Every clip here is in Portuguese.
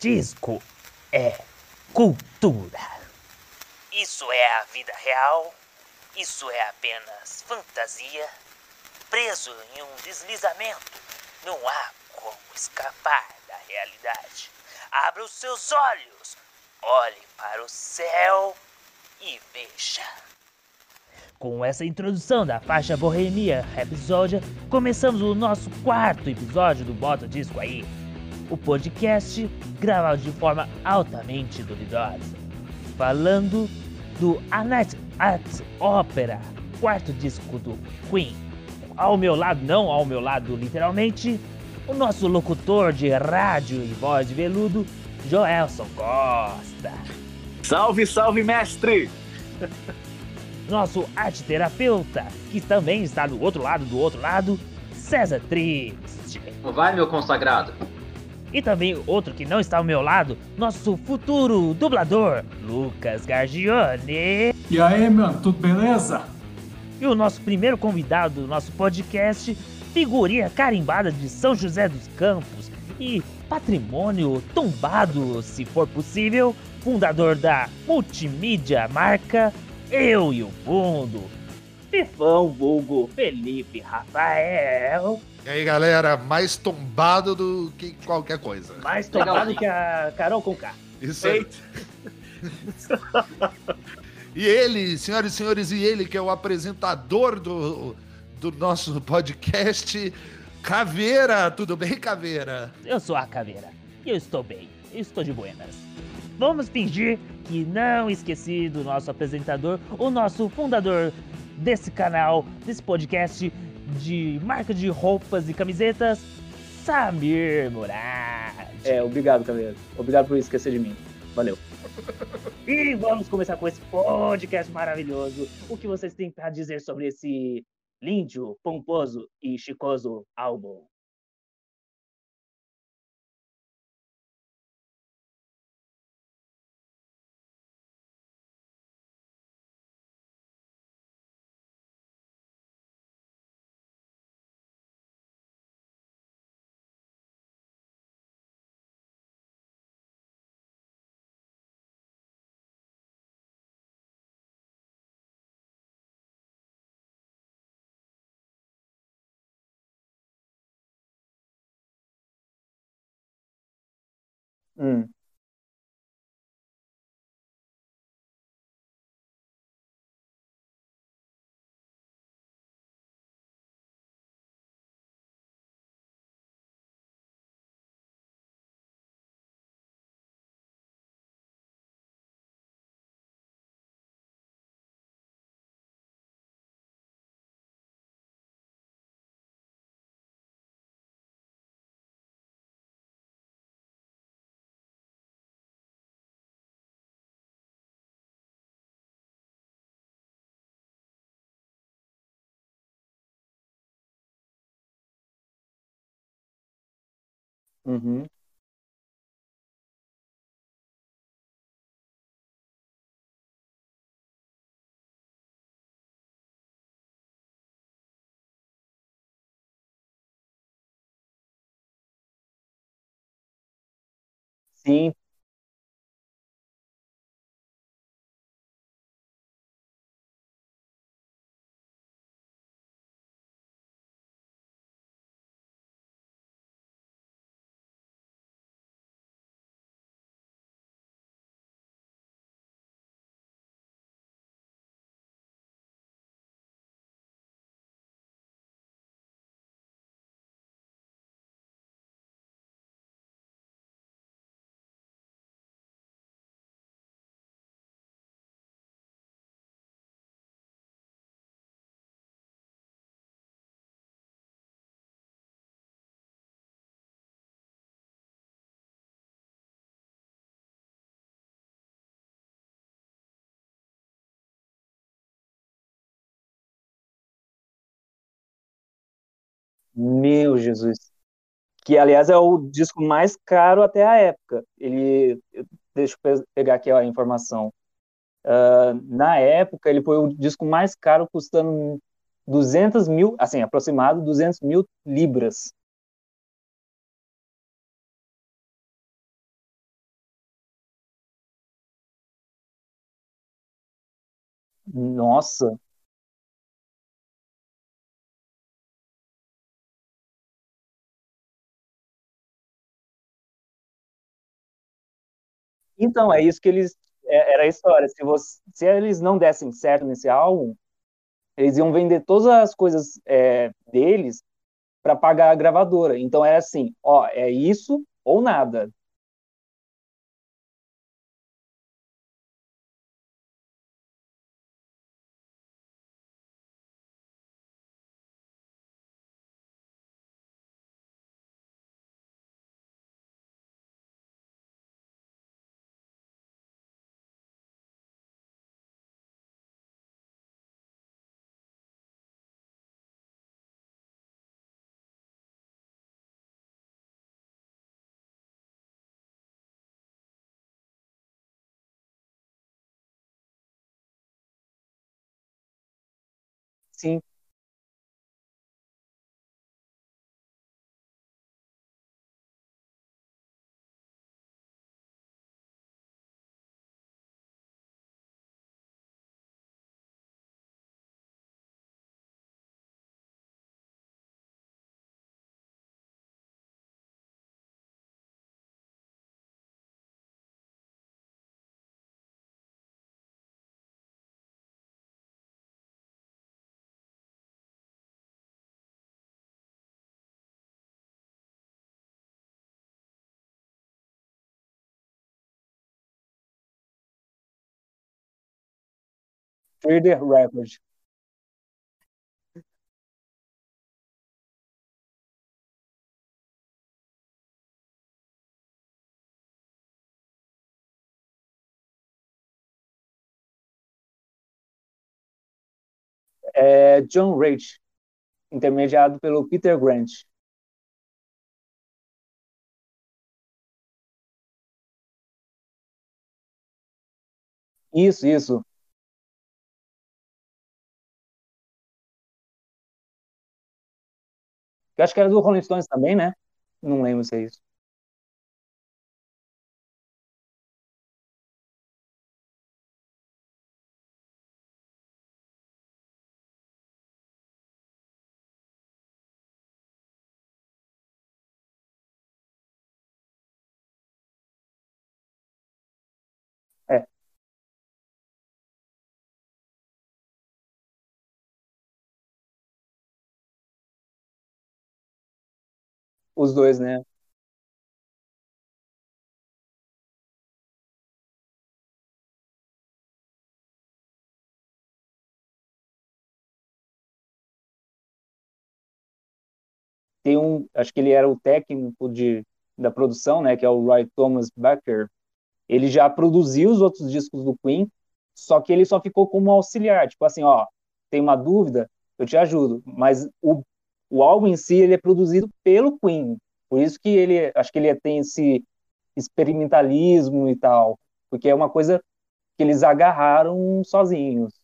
Disco é cultura. Isso é a vida real? Isso é apenas fantasia? Preso em um deslizamento, não há como escapar da realidade. Abra os seus olhos, olhe para o céu e veja. Com essa introdução da faixa Bohemia Rhapsody, começamos o nosso quarto episódio do Bota Disco aí. O podcast gravado de forma altamente duvidosa. Falando do A Night at Opera, quarto disco do Queen. Ao meu lado, não ao meu lado literalmente, o nosso locutor de rádio e voz de veludo, Joelson Costa. Salve, salve, mestre! Nosso arte terapeuta, que também está do outro lado do outro lado, César Triste. Vai, meu consagrado. E também outro que não está ao meu lado, nosso futuro dublador, Lucas Gargione. E aí, mano, tudo beleza? E o nosso primeiro convidado do nosso podcast, figurinha carimbada de São José dos Campos e patrimônio tombado, se for possível, fundador da multimídia marca Eu e o Fundo, Fifão Vulgo Felipe Rafael. E aí, galera, mais tombado do que qualquer coisa. Mais tombado que a Carol Conká. Isso aí. e ele, senhoras e senhores, e ele que é o apresentador do, do nosso podcast, Caveira. Tudo bem, Caveira? Eu sou a Caveira. E eu estou bem. Eu estou de buenas. Vamos fingir que não esqueci do nosso apresentador, o nosso fundador desse canal, desse podcast de marca de roupas e camisetas, Samir Murad. É, obrigado, Caveira. Obrigado por esquecer de mim. Valeu. E vamos começar com esse podcast maravilhoso. O que vocês têm para dizer sobre esse lindo, pomposo e chicoso álbum? Hum. Uhum. Sim, Meu Jesus. Que, aliás, é o disco mais caro até a época. Ele. Deixa eu pegar aqui a informação. Uh, na época, ele foi o disco mais caro, custando 200 mil, assim, aproximado 200 mil libras. Nossa, Então, é isso que eles. é- Era a história. Se, você, se eles não dessem certo nesse álbum, eles iam vender todas as coisas é, deles para pagar a gravadora. Então era assim: ó, é isso ou nada. Sim. The Record. É John Rich, intermediado pelo Peter Grant. Isso, isso. Eu acho que era do Rolling Stones também, né? Não lembro se é isso. Os dois, né? Tem um, acho que ele era o técnico de, da produção, né? Que é o Roy Thomas Baker. Ele já produziu os outros discos do Queen, só que ele só ficou como auxiliar. Tipo assim, ó, tem uma dúvida, eu te ajudo. Mas o, o álbum em si, ele é produzido pelo Queen. Por isso que ele, acho que ele tem esse experimentalismo e tal. Porque é uma coisa que eles agarraram sozinhos.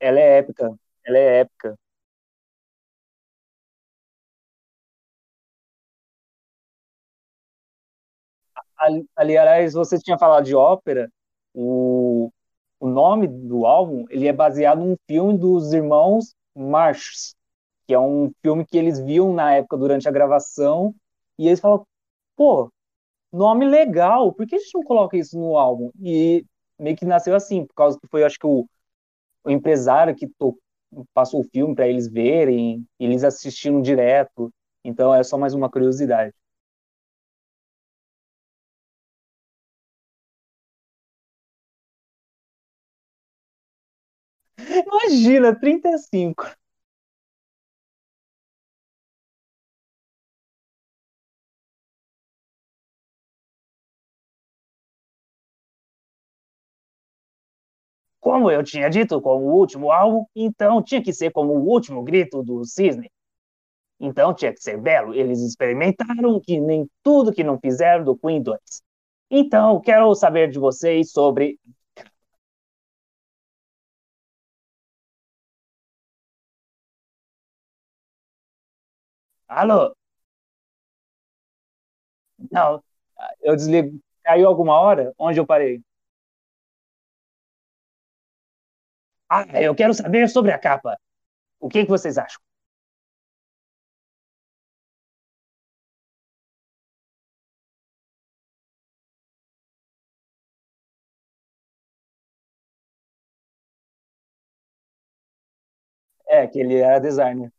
Ela é épica. Ela é épica. Ali, aliás, você tinha falado de ópera. O, o nome do álbum ele é baseado num filme dos irmãos Marx, que é um filme que eles viam na época durante a gravação e eles falam, pô, nome legal, por que a gente não coloca isso no álbum? E meio que nasceu assim, por causa que foi, acho que o, o empresário que to, passou o filme para eles verem, eles assistiram direto. Então é só mais uma curiosidade. Imagina, 35. Como eu tinha dito com o último álbum, então tinha que ser como o último grito do cisne. Então tinha que ser belo. Eles experimentaram que nem tudo que não fizeram do Queen 2. Então, quero saber de vocês sobre. Alô? Não, eu desligo. Caiu alguma hora? Onde eu parei? Ah, eu quero saber sobre a capa. O que, que vocês acham? É, que ele era designer.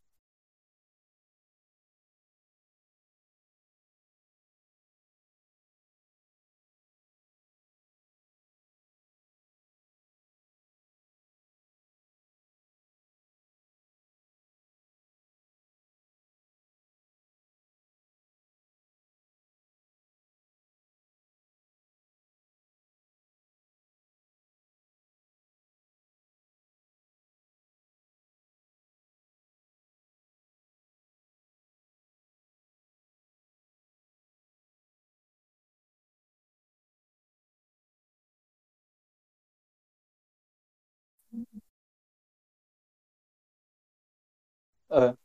Ah,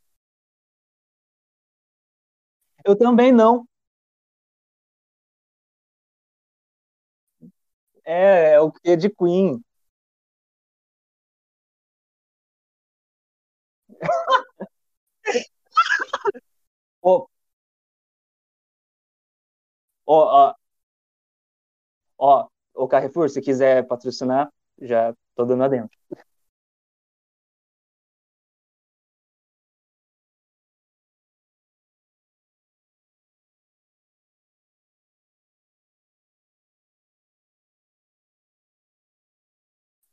eu também não. É, é o que de Queen. Ó, ó, ó, ó, o Carrefour, se quiser patrocinar, já tô dando adentro.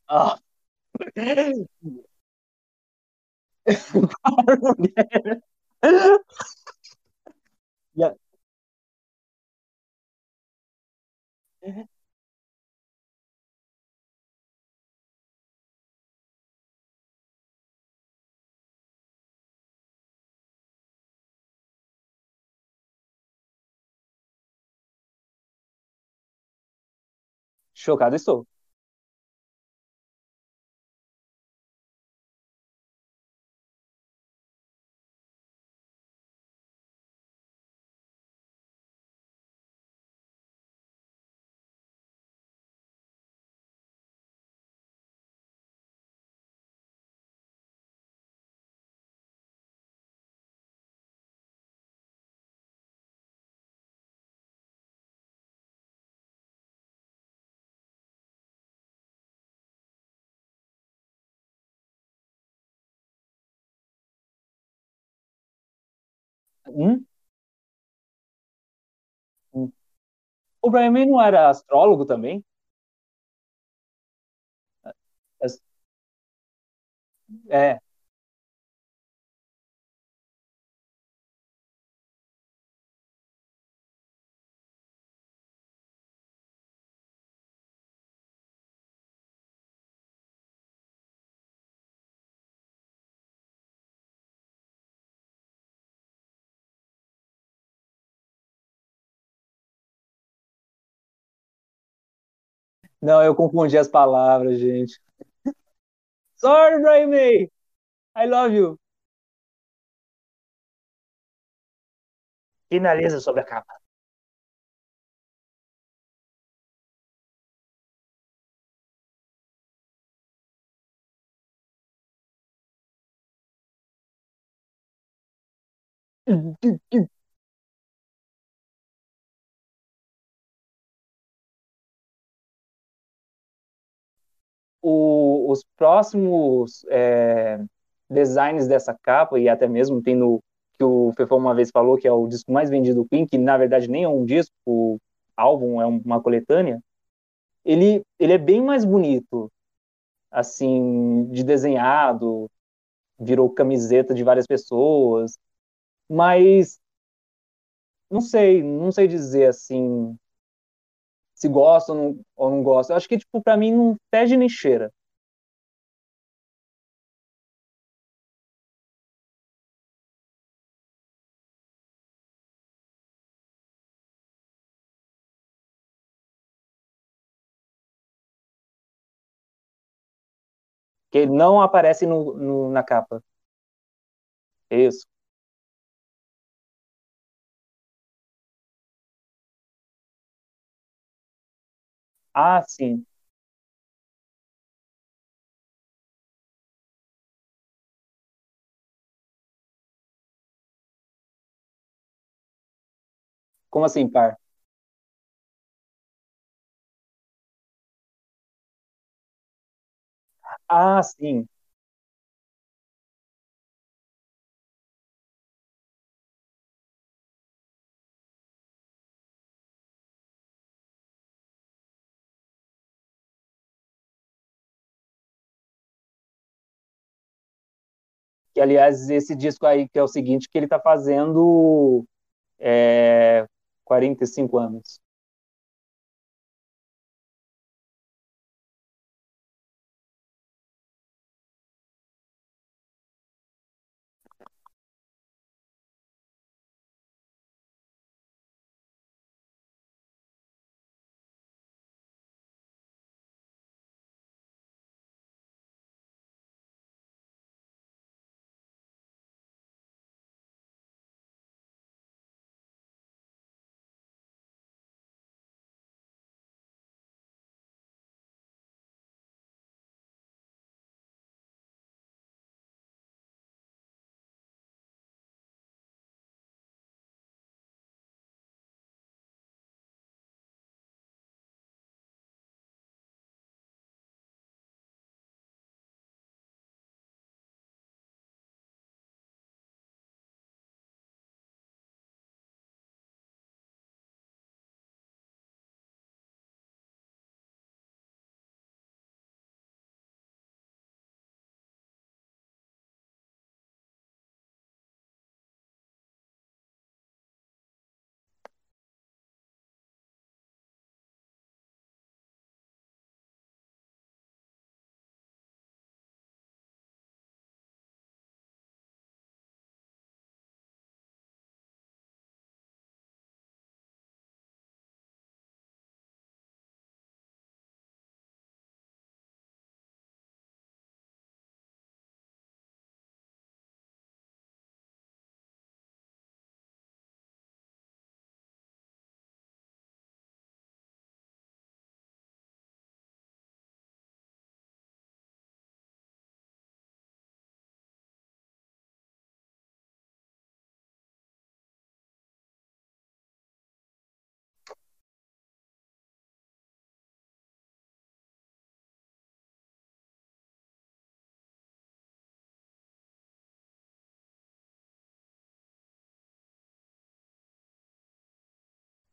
Ah, Já- Chocado estou. O Brian May não era astrólogo também? É, não, eu confundi as palavras, gente. Sorry, Brian May. I love you. Finaliza sobre a capa. O, os próximos é, designs dessa capa, e até mesmo tem no que o Fefão uma vez falou, que é o disco mais vendido do Queen, que na verdade nem é um disco, o álbum é uma coletânea, ele, ele é bem mais bonito, assim, de desenhado, virou camiseta de várias pessoas, mas não sei, não sei dizer assim se gosta ou não, ou não gosta. Eu acho que tipo para mim não fede nem cheira. Que não aparece no, no na capa. Isso. Ah, sim. Como assim, par? Ah, sim. Que, aliás, esse disco aí, que é o seguinte, que ele tá fazendo é, 45 anos.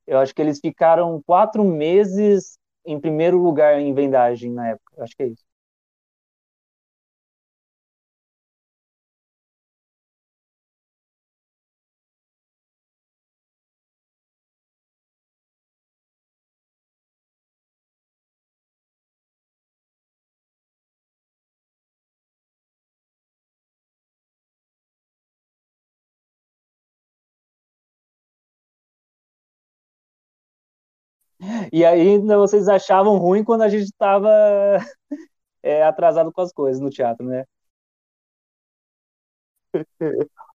Eu acho que eles ficaram quatro meses em primeiro lugar em vendagem na época. Eu acho que é isso. E ainda vocês achavam ruim quando a gente estava é atrasado com as coisas no teatro, né?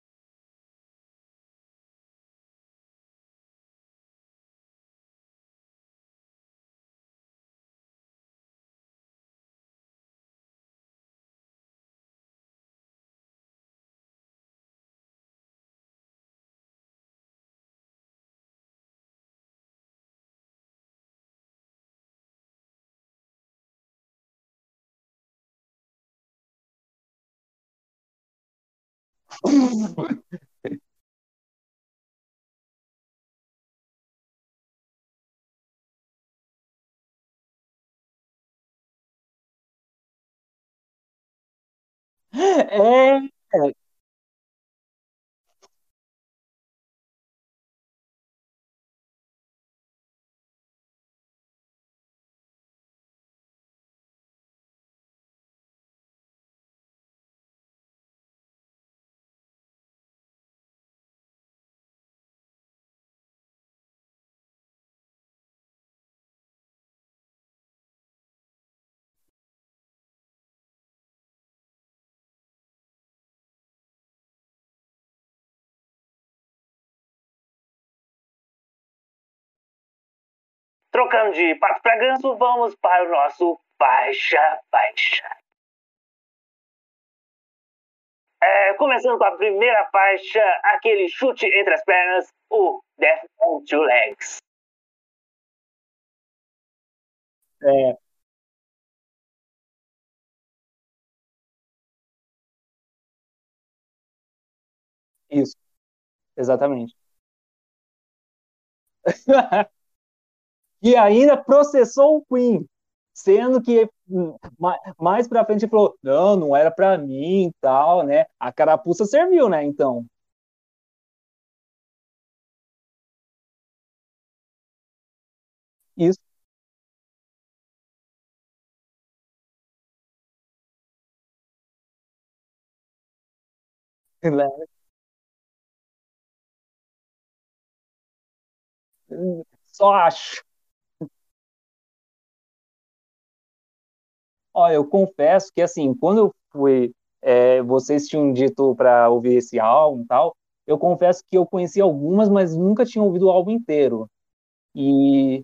É, eh, Trocando de pato para ganso, vamos para o nosso faixa faixa. É, começando com a primeira faixa, aquele chute entre as pernas, o Death on Two Legs. é, isso, exatamente. E ainda processou o Queen, sendo que ma- mais pra frente ele falou, não, não era pra mim e tal, né? A carapuça serviu, né? Então, isso, né? Só acho. Olha, eu confesso que assim, quando eu fui, é, vocês tinham dito para ouvir esse álbum e tal, eu confesso que eu conheci algumas, mas nunca tinha ouvido o álbum inteiro. E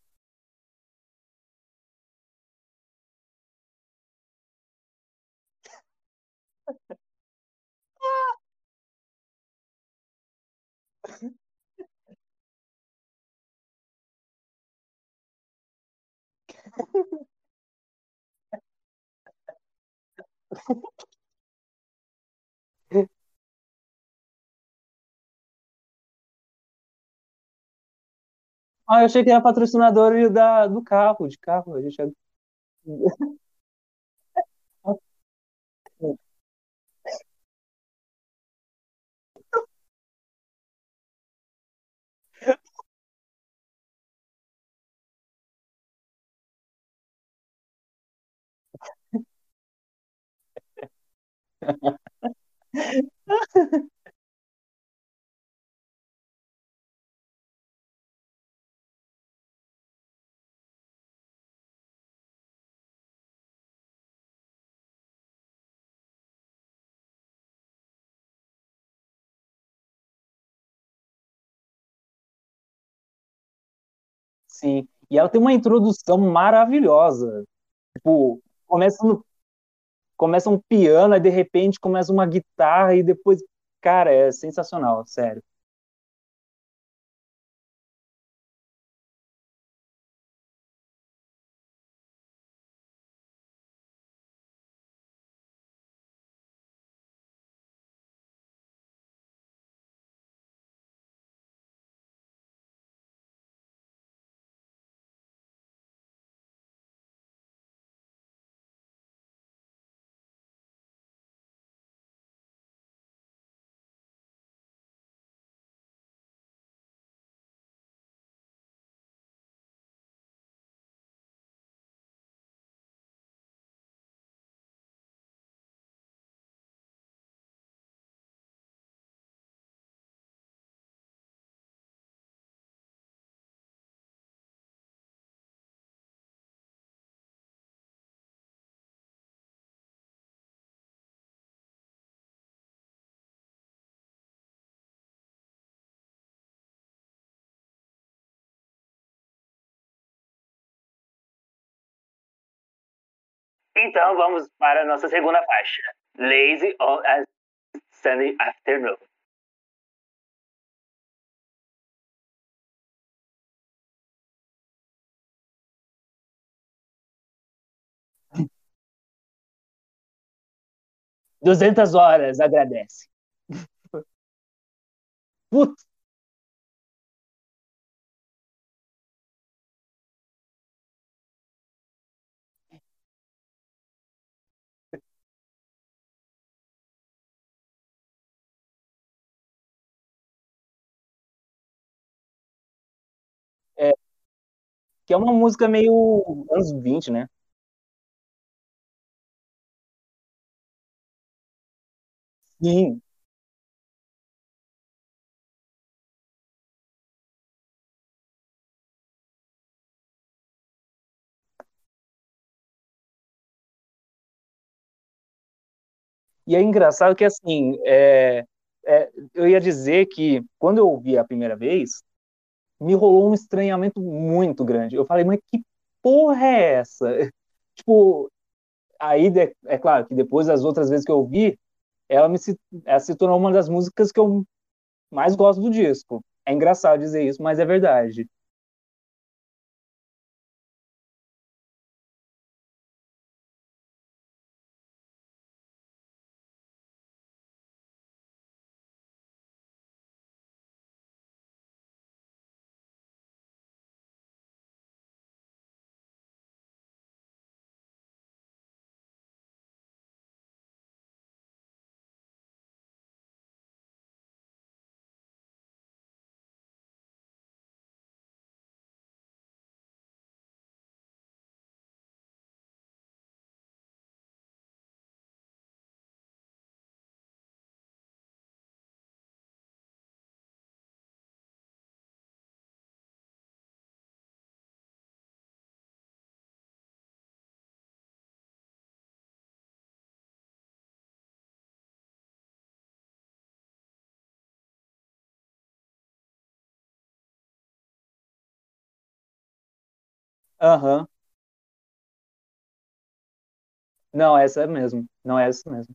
ah, eu achei que era patrocinador da, do carro, de carro. A gente... Sim. E ela tem uma introdução maravilhosa. Tipo, começa no começa um piano, aí de repente começa uma guitarra e depois, cara, é sensacional, sério. Então vamos para a nossa segunda faixa. Lazy on a Sunday Afternoon. Duzentas horas, agradece. Putz. Que é uma música meio anos 20, né? Sim. E é engraçado que, assim, é, é, eu ia dizer que quando eu ouvi a primeira vez, me rolou um estranhamento muito grande. Eu falei, mas que porra é essa? Tipo, aí, é claro que depois das outras vezes que eu ouvi, ela, me ela se tornou uma das músicas que eu mais gosto do disco. É engraçado dizer isso, mas é verdade. Aham. Não, essa é mesmo. Não é essa mesmo.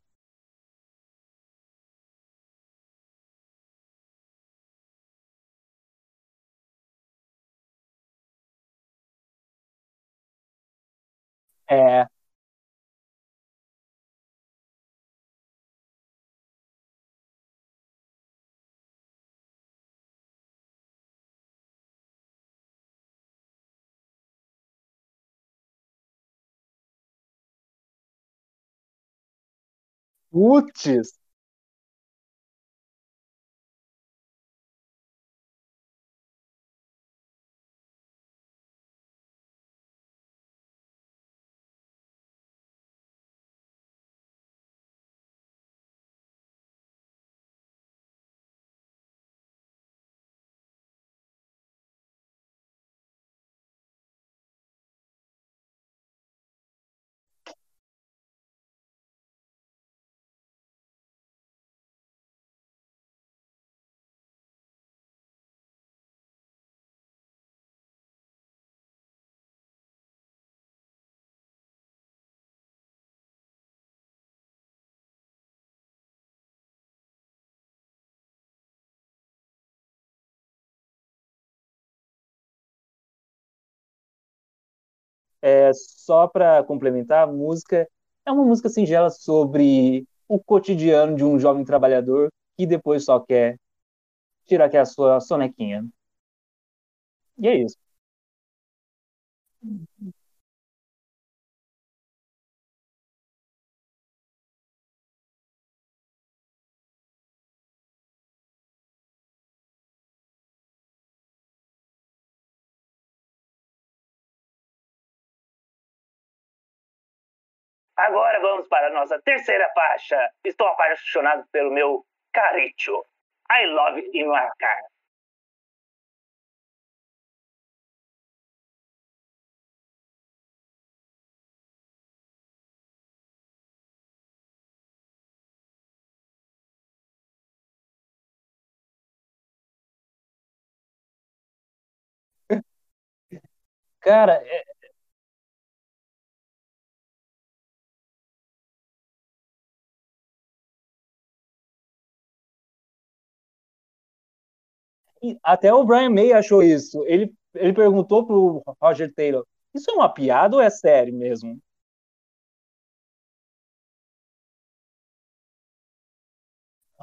É, putz, é, só para complementar, a música é uma música singela sobre o cotidiano de um jovem trabalhador que depois só quer tirar aqui a sua sonequinha. E é isso. Agora vamos para a nossa terceira faixa. Estou apaixonado pelo meu Caricho. I love in my car. Cara, é, até o Brian May achou isso. Ele, ele perguntou pro Roger Taylor: Isso é uma piada ou é sério mesmo?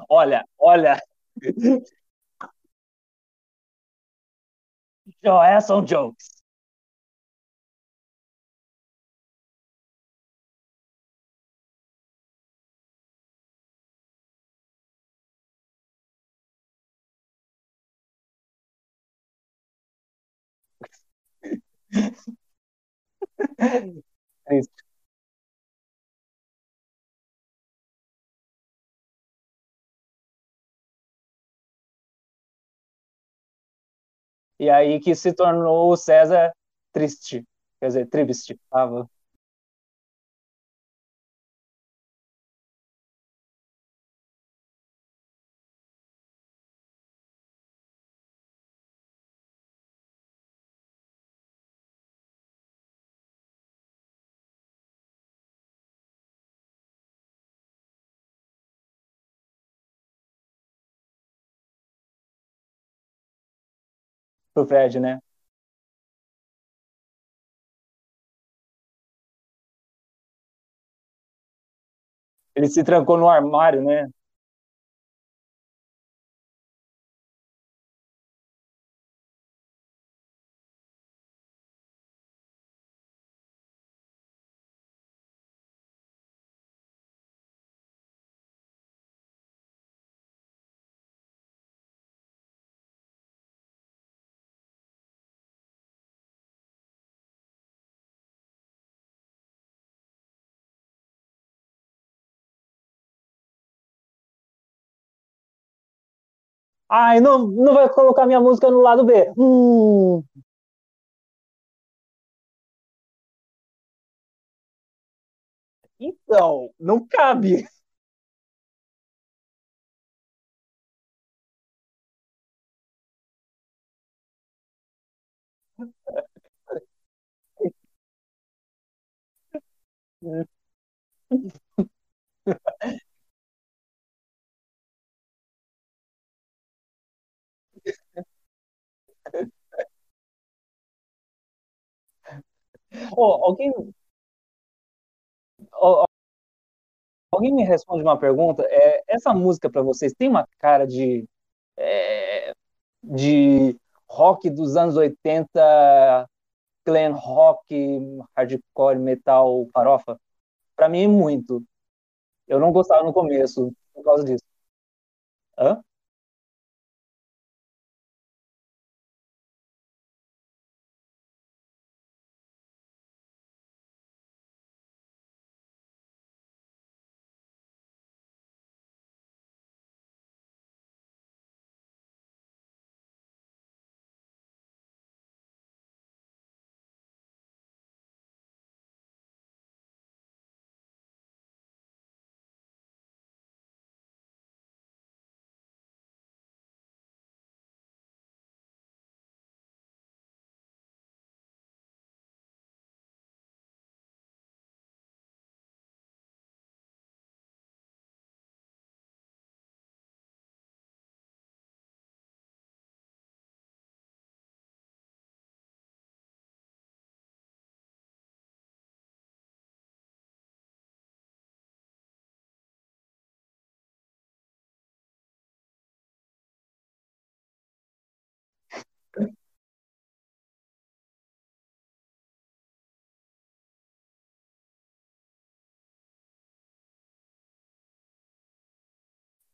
Olha, olha. Joé são jokes. Triste. E aí que se tornou o César triste. Quer dizer, triste. Tava. Pro Fred, né? Ele se trancou no armário, né? Ai, não, não vai colocar minha música no lado B. Hum. Então, não cabe. Oh, alguém, oh, alguém me responde uma pergunta? É, essa música para vocês tem uma cara de, é, de rock dos anos 80, glam rock, hardcore, metal, farofa? Para mim, muito. Eu não gostava no começo por causa disso. Hã?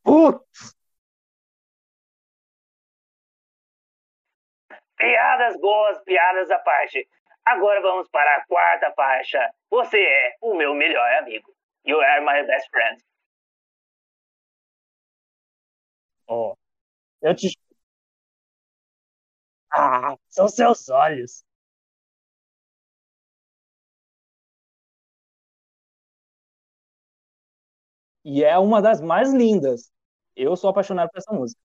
Putz! Piadas boas, piadas à parte. Agora vamos para a quarta faixa. Você é o meu melhor amigo. You are my best friend. Ó, eu te. Ah, são seus olhos. E é uma das mais lindas. Eu sou apaixonado por essa música.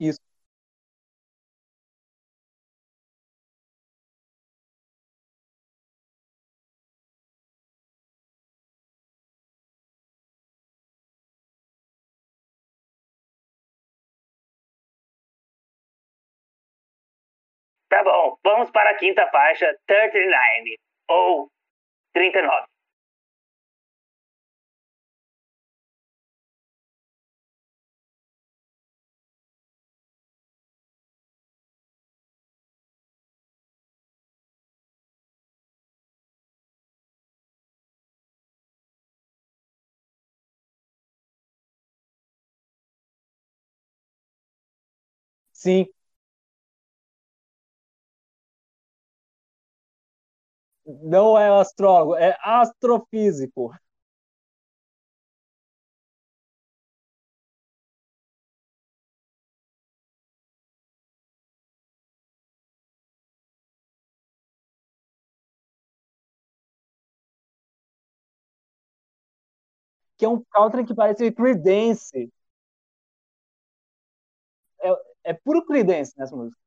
Isso. Tá bom, vamos para a quinta faixa, 39, ou 39. Sim. Não é astrólogo, é astrofísico. Que é um country que parece Creedence. É, é puro Creedence nessa música.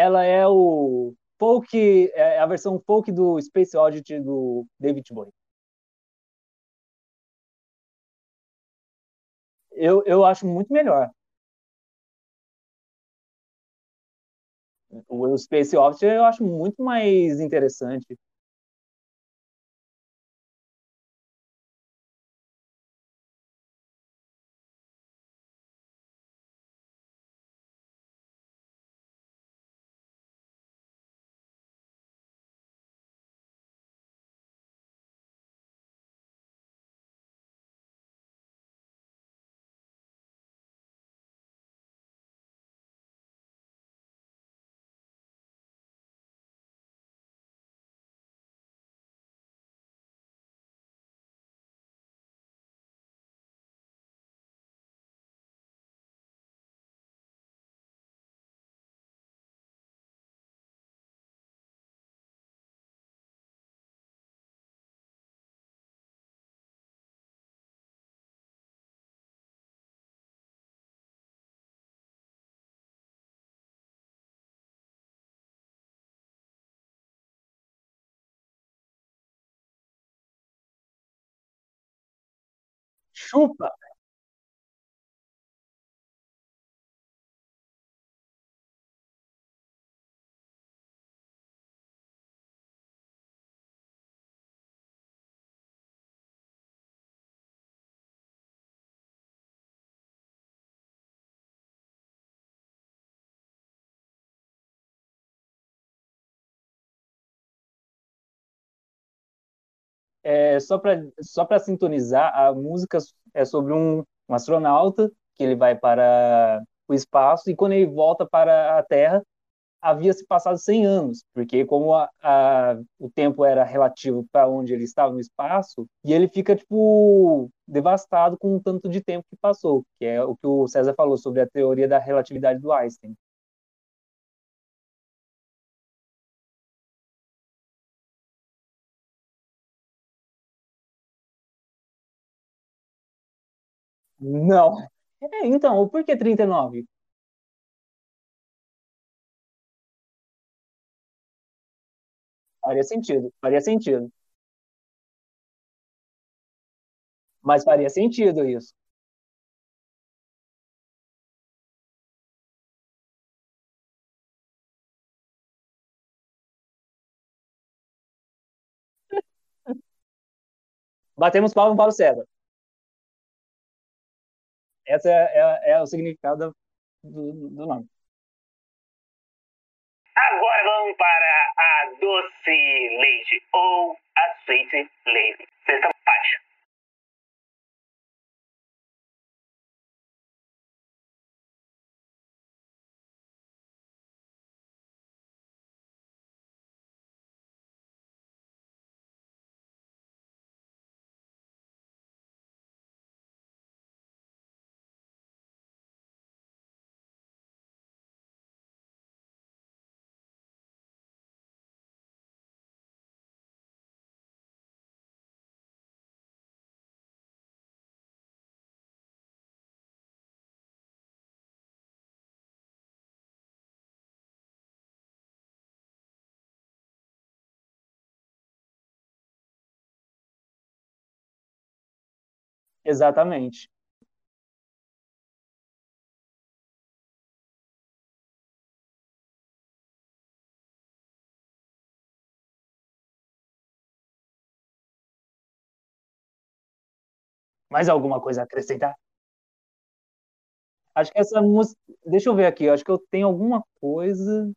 Ela é o folk, é a versão folk do Space Oddity do David Bowie. Eu, eu acho muito melhor. O Space Oddity eu acho muito mais interessante. Chupa! É, só para só para sintonizar, a música é sobre um, um astronauta que ele vai para o espaço e quando ele volta para a Terra, havia se passado 100 anos, porque como a, a, o tempo era relativo para onde ele estava no espaço, e ele fica, tipo, devastado com o tanto de tempo que passou, que é o que o César falou sobre a teoria da relatividade do Einstein. Não. É, então, por que 39? Faria sentido, faria sentido. Mas faria sentido isso. Batemos palmas para o César. Esse é, é, é o significado do, do nome. Agora vamos para a doce leite, ou a sweet leite. Sexta faixa. Exatamente. Mais alguma coisa a acrescentar? Acho que essa música. Deixa eu ver aqui, acho que eu tenho alguma coisa.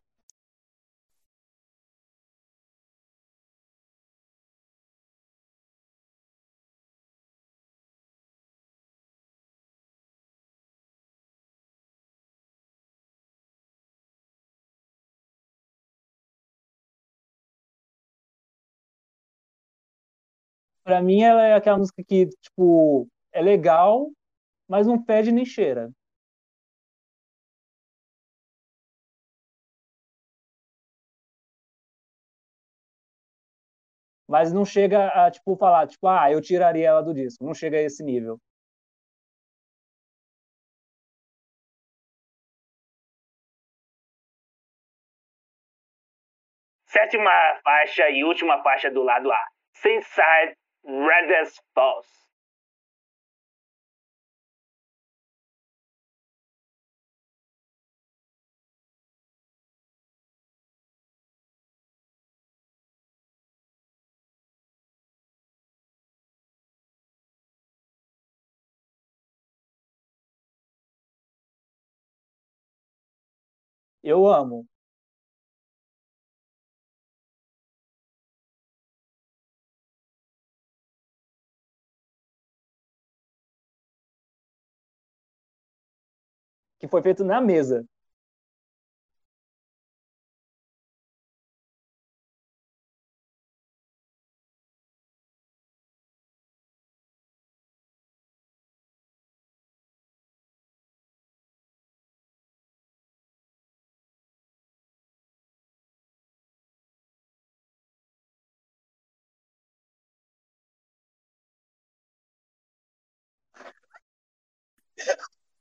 Pra mim, ela é aquela música que, tipo, é legal, mas não fede nem cheira. Mas não chega a, tipo, falar, tipo, ah, eu tiraria ela do disco. Não chega a esse nível. Sétima faixa e última faixa do lado A. Senside Redest Falls. Eu amo. Que foi feito na mesa.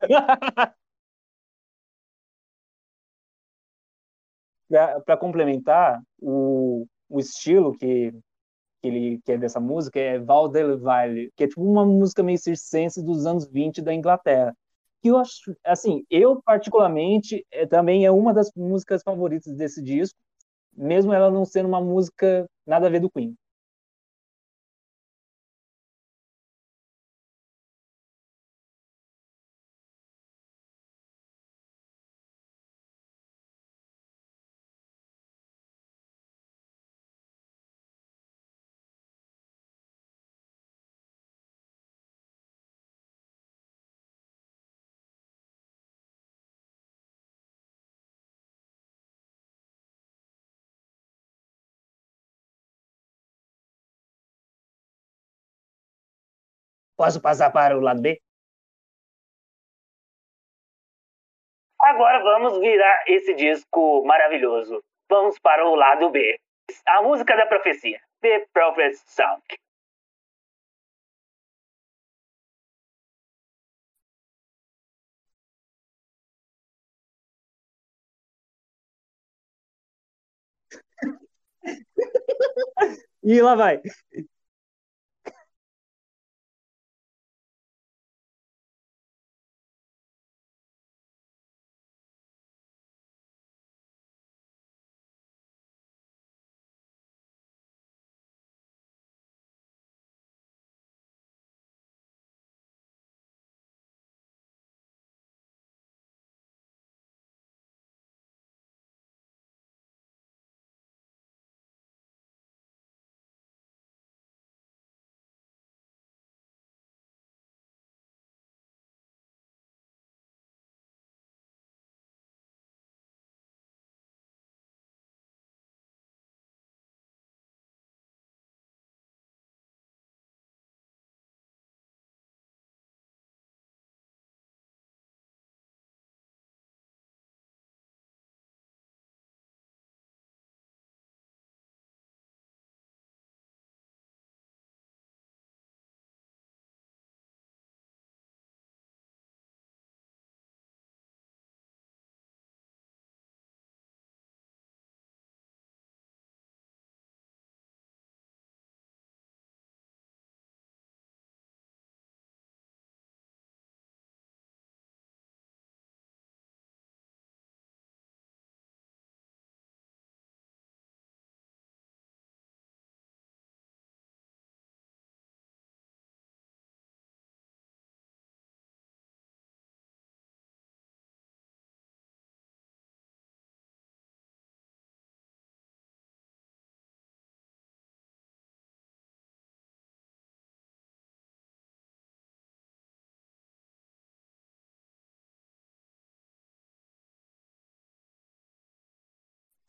Para complementar, o, o estilo que, que ele que é dessa música é Val del Valle, que é tipo uma música meio circense dos anos 20 da Inglaterra. Que eu acho, assim, eu particularmente é, também é uma das músicas favoritas desse disco, mesmo ela não sendo uma música nada a ver do Queen. Posso passar para o lado B? Agora vamos virar esse disco maravilhoso. Vamos para o lado B. A música da profecia. The Prophet's Song. E lá vai.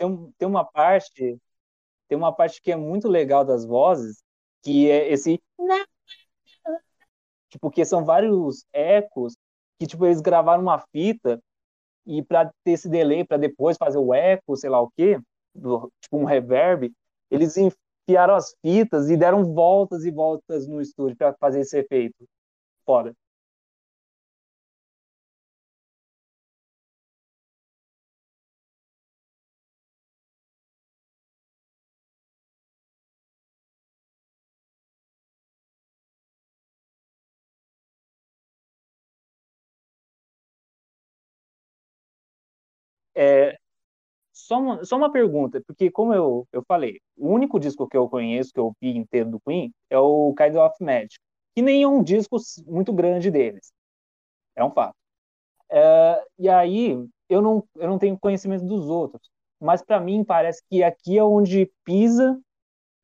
Tem, tem uma parte, tem uma parte que é muito legal das vozes, que é esse tipo que são vários ecos que tipo eles gravaram uma fita e para ter esse delay para depois fazer o eco, sei lá o quê, do- tipo um reverb, eles enfiaram as fitas e deram voltas e voltas no estúdio para fazer esse efeito. Foda. É, só uma, só uma pergunta, porque como eu, eu falei, o único disco que eu conheço, que eu ouvi inteiro do Queen, é o Kind of Magic, que nem é um disco muito grande deles. É um fato. É, e aí, eu não, eu não tenho conhecimento dos outros, mas para mim parece que aqui é onde pisa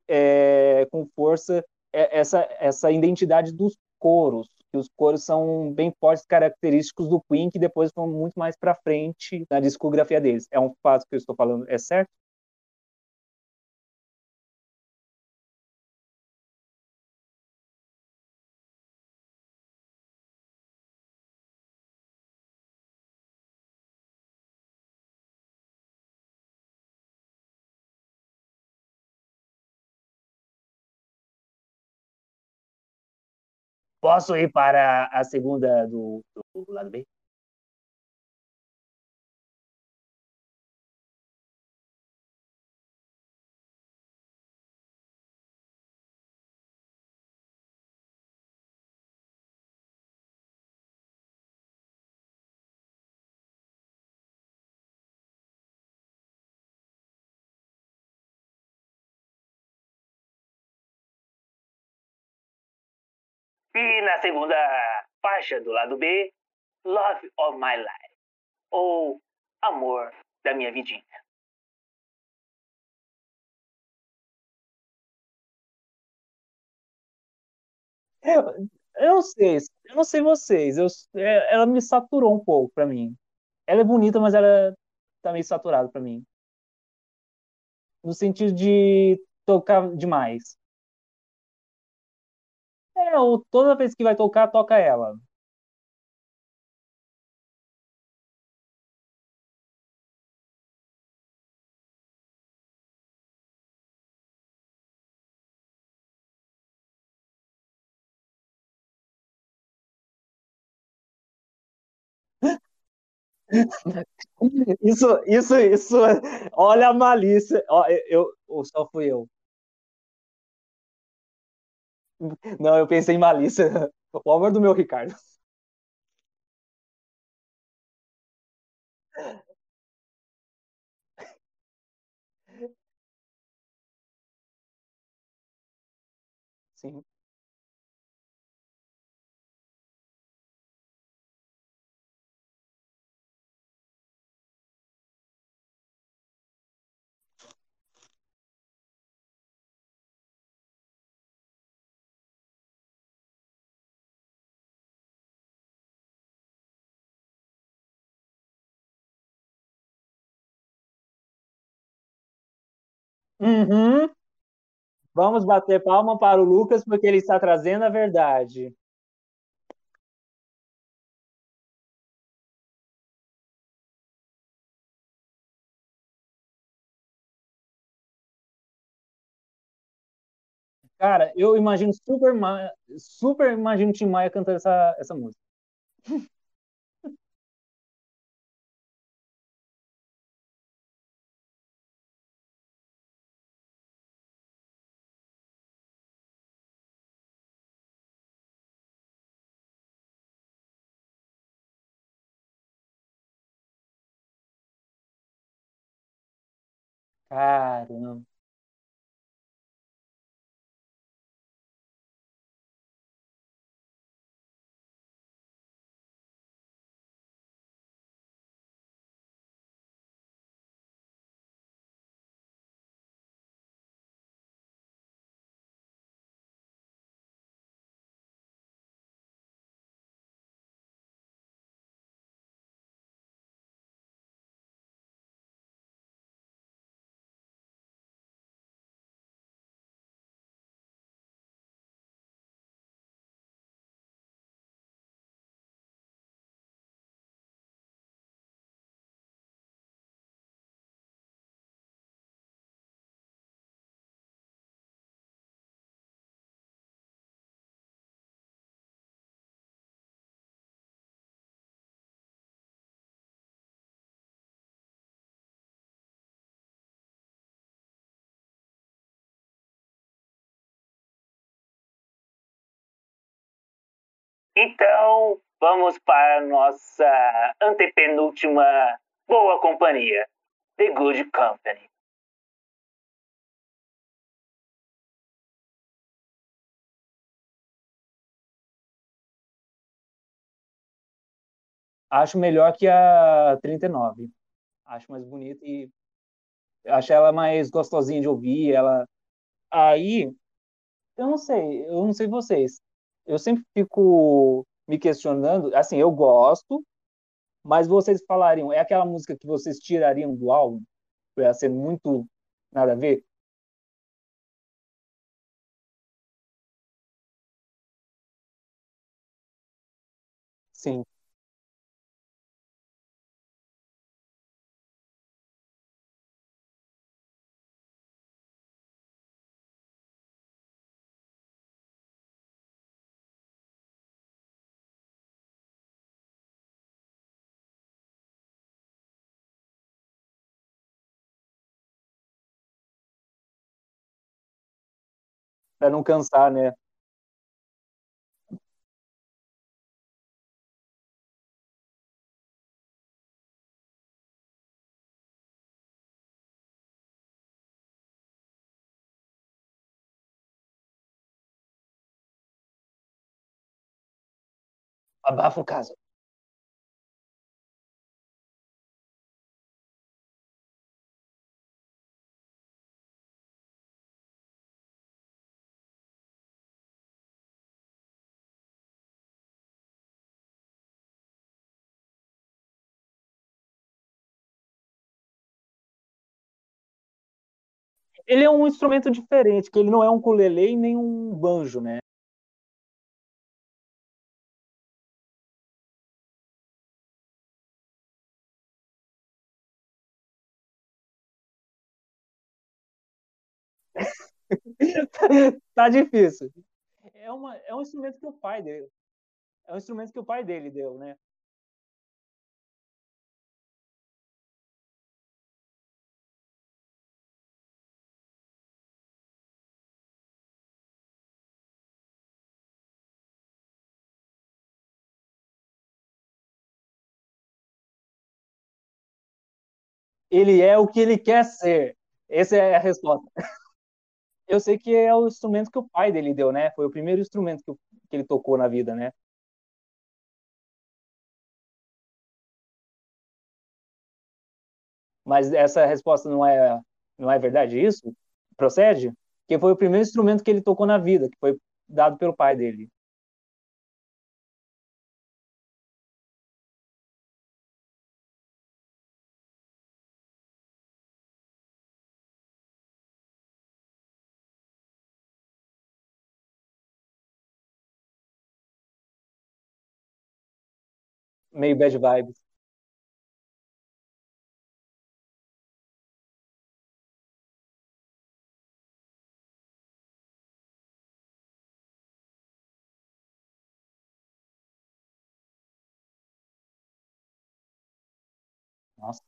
é, com força é, essa, essa identidade dos coros, que os coros são bem fortes, característicos do Queen, que depois vão muito mais para frente na discografia deles. É um fato que eu estou falando, é certo? Posso ir para a segunda do, do lado B? E na segunda faixa do lado B, Love of My Life, ou Amor da Minha Vidinha. Eu, eu não sei, eu não sei vocês, eu, é, ela me saturou um pouco para mim. Ela é bonita, mas ela tá meio saturada para mim. No sentido de tocar demais. É, ou toda vez que vai tocar, toca ela. Isso, isso, isso. Olha a malícia. Ó, eu, eu, só fui eu. Não, eu pensei em malícia. O amor do meu Ricardo. Uhum. Vamos bater palma para o Lucas, porque ele está trazendo a verdade. Cara, eu imagino super, super imagino Tim Maia cantando essa, essa música. Caramba. Então, vamos para a nossa antepenúltima boa companhia, The Good Company. Acho melhor que a 39. Acho mais bonita e acho ela mais gostosinha de ouvir. Ela aí eu não sei, eu não sei vocês. Eu sempre fico me questionando, assim, eu gosto, mas vocês falariam, é aquela música que vocês tirariam do álbum? Pra ser muito nada a ver? Sim. Pra não cansar, né? Abafa o caso. Ele é um instrumento diferente, que ele não é um ukulele nem um banjo, né? Tá difícil. É, uma, é um instrumento que o pai dele. É um instrumento que o pai dele deu, né? Ele é o que ele quer ser. Essa é a resposta. Eu sei que é o instrumento que o pai dele deu, né? Foi o primeiro instrumento que, que ele tocou na vida, né? Mas essa resposta não é, não é verdade, isso? Procede? Que foi o primeiro instrumento que ele tocou na vida, que foi dado pelo pai dele. Meio bad vibes. Nossa,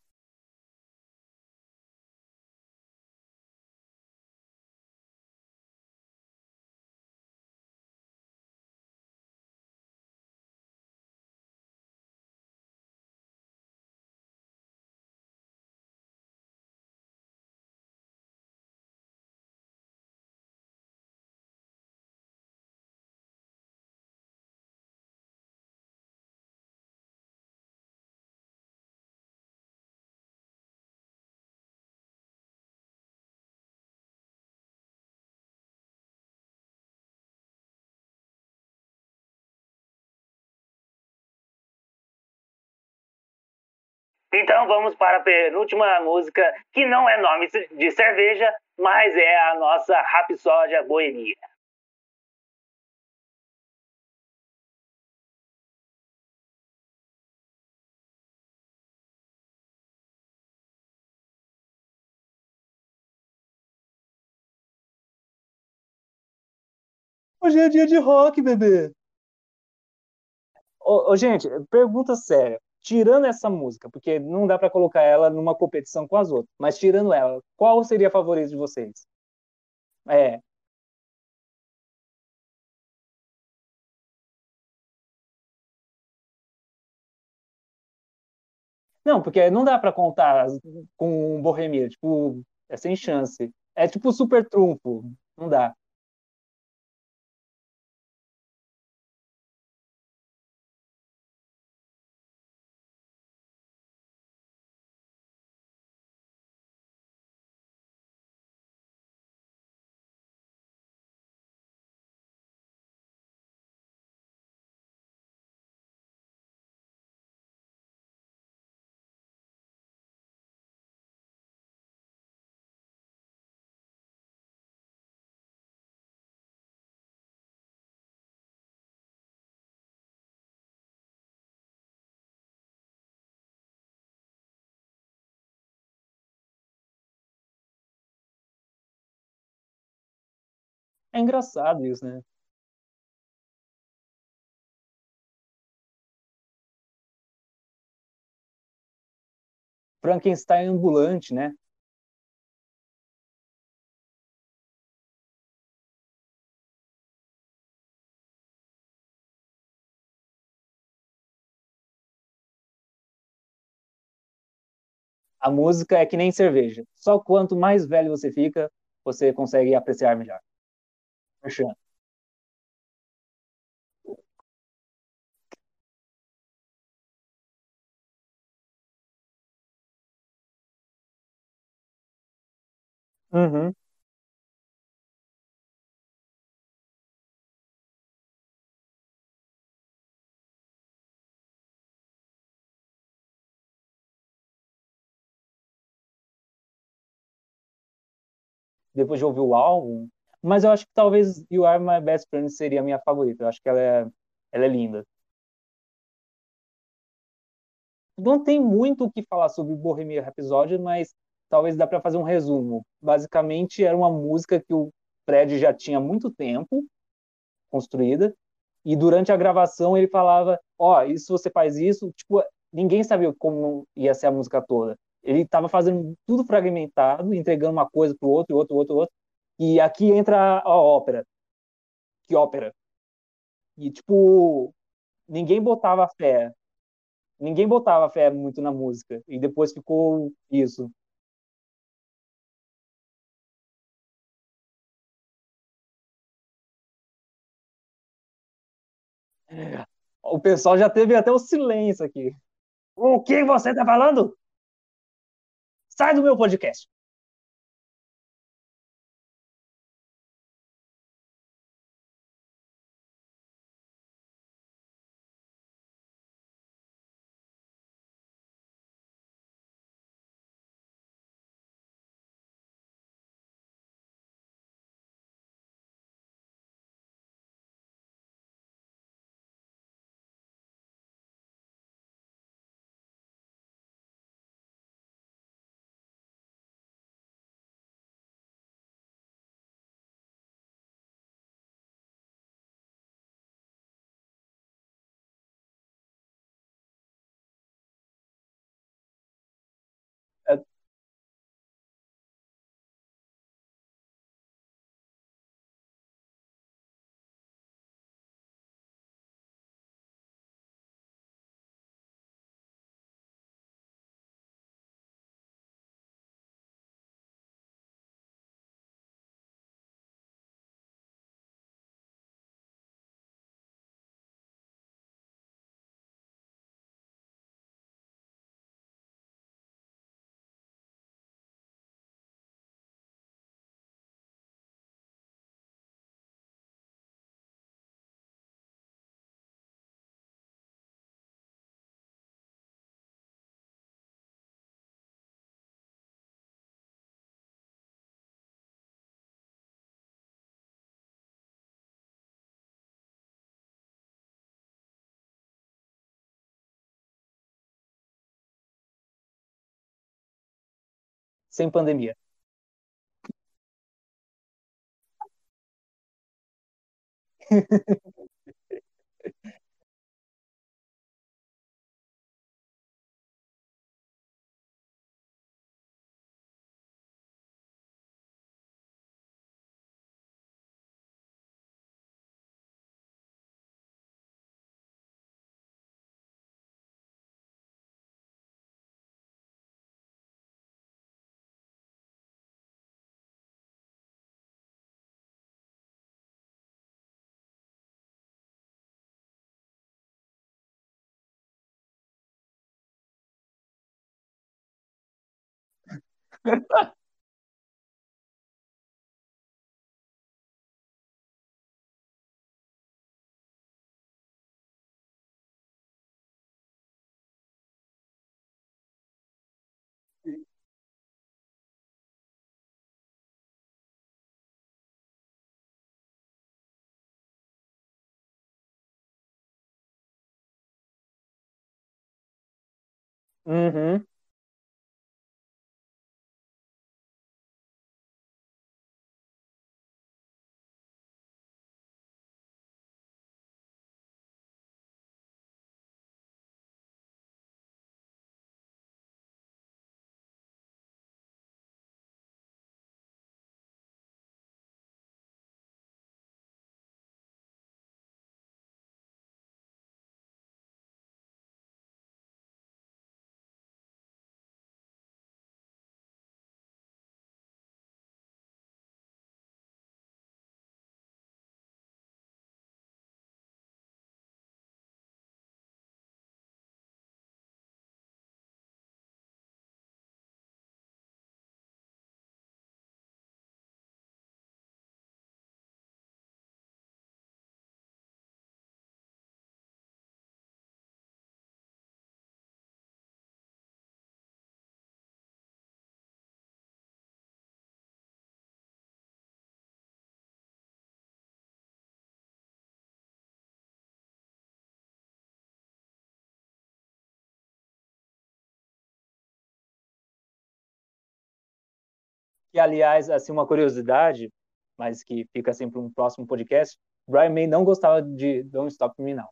Então vamos para a penúltima música, que não é nome de cerveja, mas é a nossa Rapsódia Boemia. hoje é dia de rock, bebê. Ô, ô, gente, pergunta séria tirando essa música, porque não dá para colocar ela numa competição com as outras, mas tirando ela, qual seria a favorita de vocês? É. Não, porque não dá para contar com Bohemia, tipo, é sem chance. É tipo super trunfo, não dá. É engraçado isso, né? Frankenstein ambulante, né? A música é que nem cerveja. Só quanto mais velho você fica, você consegue apreciar melhor. Merchan. Uhum. Depois de ouvir o álbum, mas eu acho que talvez You Are My Best Friend seria a minha favorita. Eu acho que ela é, ela é linda. Não tem muito o que falar sobre Bohemian Rhapsody, mas talvez dá para fazer um resumo. Basicamente, era uma música que o Fred já tinha muito tempo construída, e durante a gravação ele falava: Ó, oh, isso você faz isso. Tipo, ninguém sabia como ia ser a música toda. Ele estava fazendo tudo fragmentado, entregando uma coisa para o outro, outro, outro, outro. E aqui entra a ópera. Que ópera? E, tipo, ninguém botava fé. Ninguém botava fé muito na música. E depois ficou isso. O pessoal já teve até o silêncio aqui. O que você tá falando? Sai do meu podcast. sem pandemia? Uhum. Que, aliás, assim, uma curiosidade, mas que fica assim para um próximo podcast, Brian May não gostava de Don't Stop Me Now.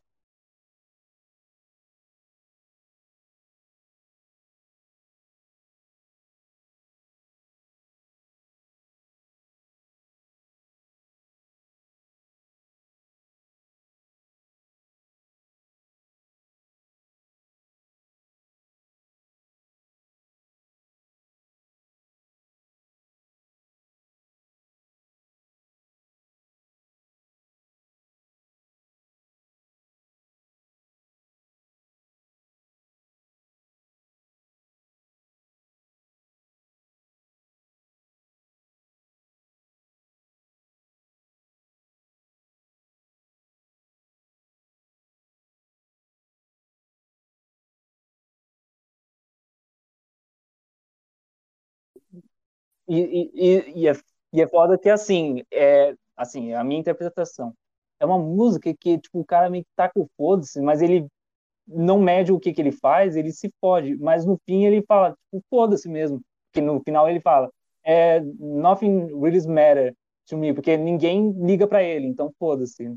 E, e, e, é, e é foda que, assim, é, assim, a minha interpretação. É uma música que, tipo, o cara meio que tá com foda-se, mas ele não mede o que que ele faz, ele se fode. Mas no fim ele fala, tipo, foda-se mesmo. Que no final ele fala, é, nothing really matter to me, porque ninguém liga para ele, então foda-se.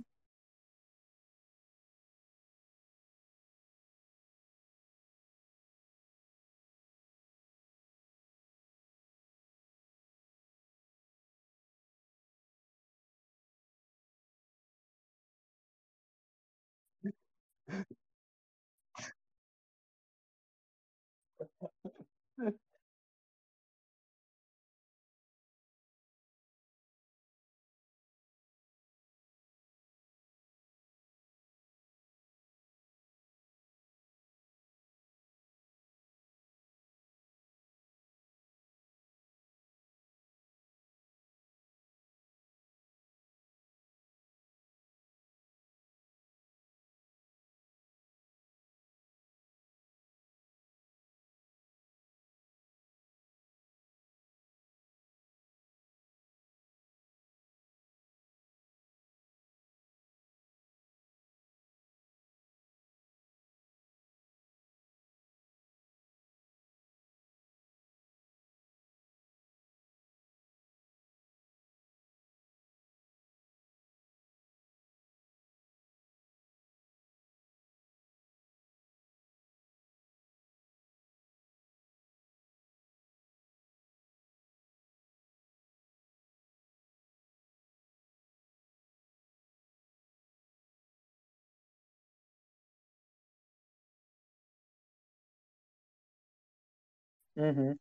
Uhum.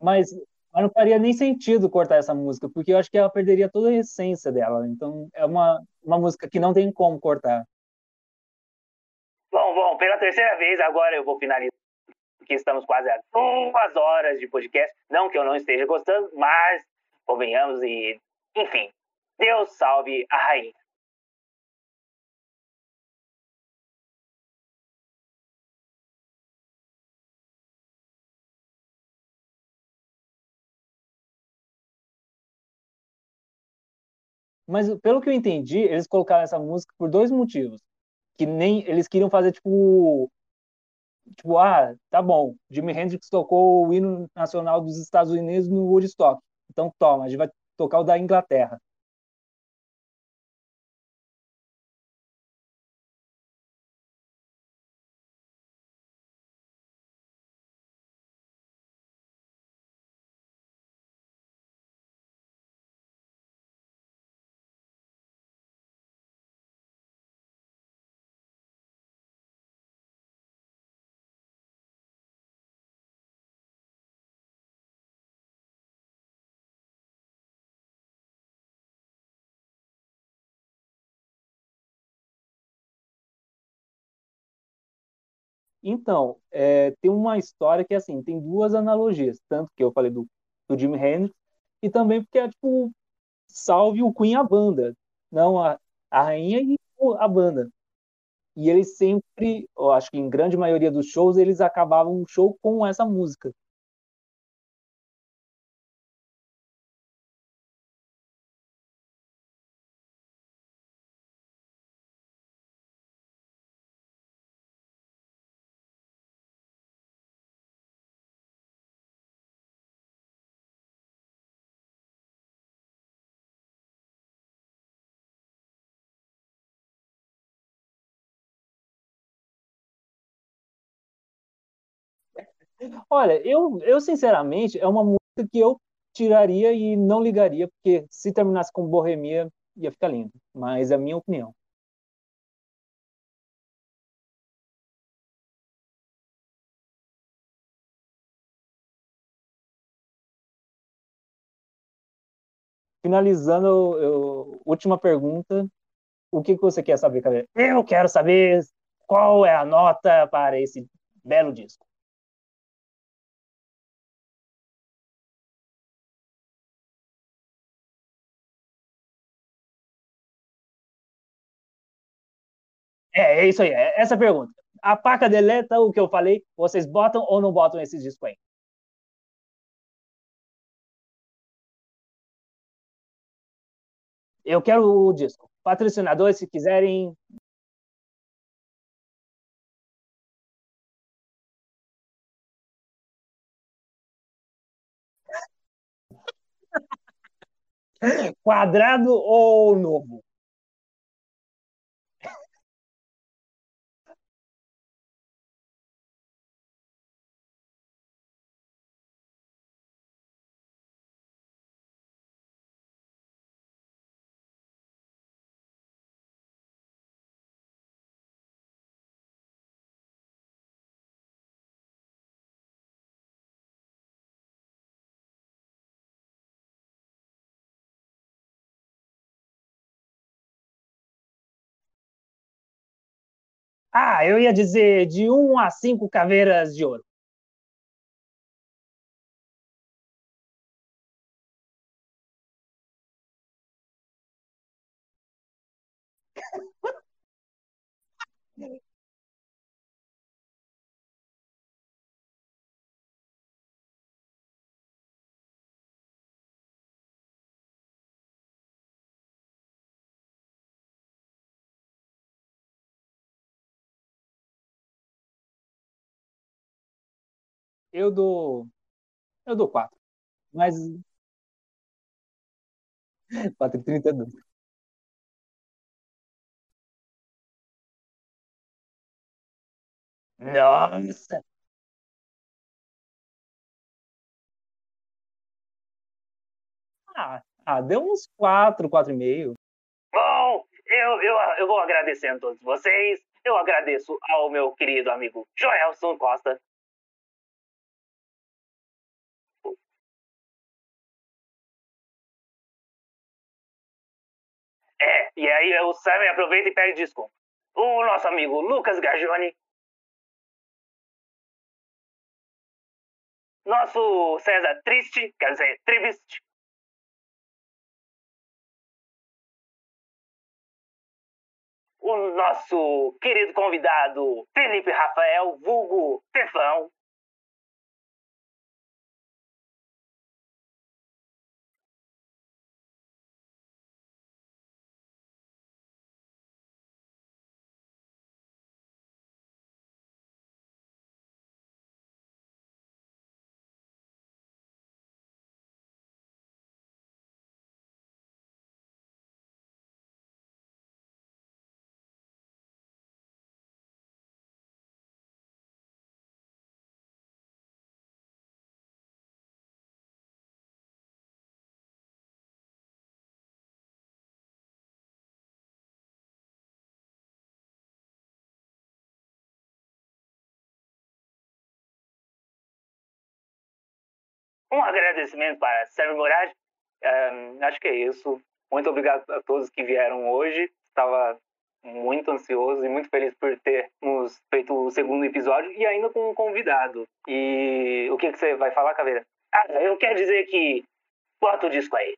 Mas, mas não faria nem sentido cortar essa música, porque eu acho que ela perderia toda a essência dela. Então, é uma, uma música que não tem como cortar. Bom, bom, pela terceira vez agora eu vou finalizar. porque estamos quase a duas horas de podcast. Não que eu não esteja gostando, mas convenhamos e. Enfim, Deus salve a rainha. Mas pelo que eu entendi, eles colocaram essa música por dois motivos. Que nem eles queriam fazer tipo tipo, ah, tá bom, Jimi Hendrix tocou o hino nacional dos Estados Unidos no Woodstock. Então toma, a gente vai tocar o da Inglaterra. Então, é, tem uma história que, assim, tem duas analogias. Tanto que eu falei do, do Jimi Hendrix, e também porque é, tipo, salve o Queen a banda. Não a, a rainha e a banda. E eles sempre, eu acho que em grande maioria dos shows, eles acabavam o show com essa música. Olha, eu, eu sinceramente, é uma música que eu tiraria e não ligaria, porque se terminasse com Bohemia, ia ficar lindo. Mas é a minha opinião. Finalizando, eu, última pergunta. O que, você quer saber, Caveira? Eu quero saber qual é a nota para esse belo disco. É, é isso aí, é essa pergunta. A paca deleta o que eu falei, vocês botam ou não botam esse disco aí? Eu quero o disco. Patrocinadores, se quiserem. Quadrado ou novo? Ah, eu ia dizer de um a cinco caveiras de ouro. Eu dou. Eu dou quatro. Mas. 4,32. Nossa! Ah, ah, deu uns 4, 4,5. Bom, eu, eu, eu vou agradecendo a todos vocês. Eu agradeço ao meu querido amigo Joelson Costa. É, e aí o Simon aproveita e pede desconto. O nosso amigo Lucas Gagioni nosso César Triste, quer dizer, Tribist. O nosso querido convidado Felipe Rafael, vulgo Tefão. Um agradecimento para Sérgio Moraes. Um, acho que é isso. Muito obrigado a todos que vieram hoje. Estava muito ansioso e muito feliz por termos feito o segundo episódio e ainda com um convidado. E o que, que você vai falar, Caveira? Ah, eu quero dizer que bota o disco aí.